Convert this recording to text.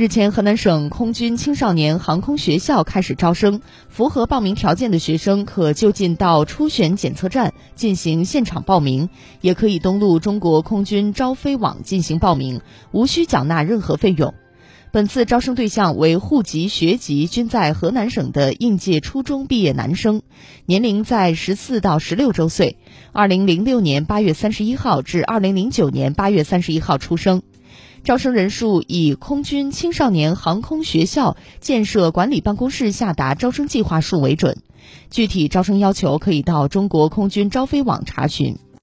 日前，河南省空军青少年航空学校开始招生，符合报名条件的学生可就近到初选检测站进行现场报名，也可以登录中国空军招飞网进行报名，无需缴纳任何费用。本次招生对象为户籍、学籍均在河南省的应届初中毕业男生，年龄在十四到十六周岁，二零零六年八月三十一号至二零零九年八月三十一号出生。招生人数以空军青少年航空学校建设管理办公室下达招生计划数为准，具体招生要求可以到中国空军招飞网查询。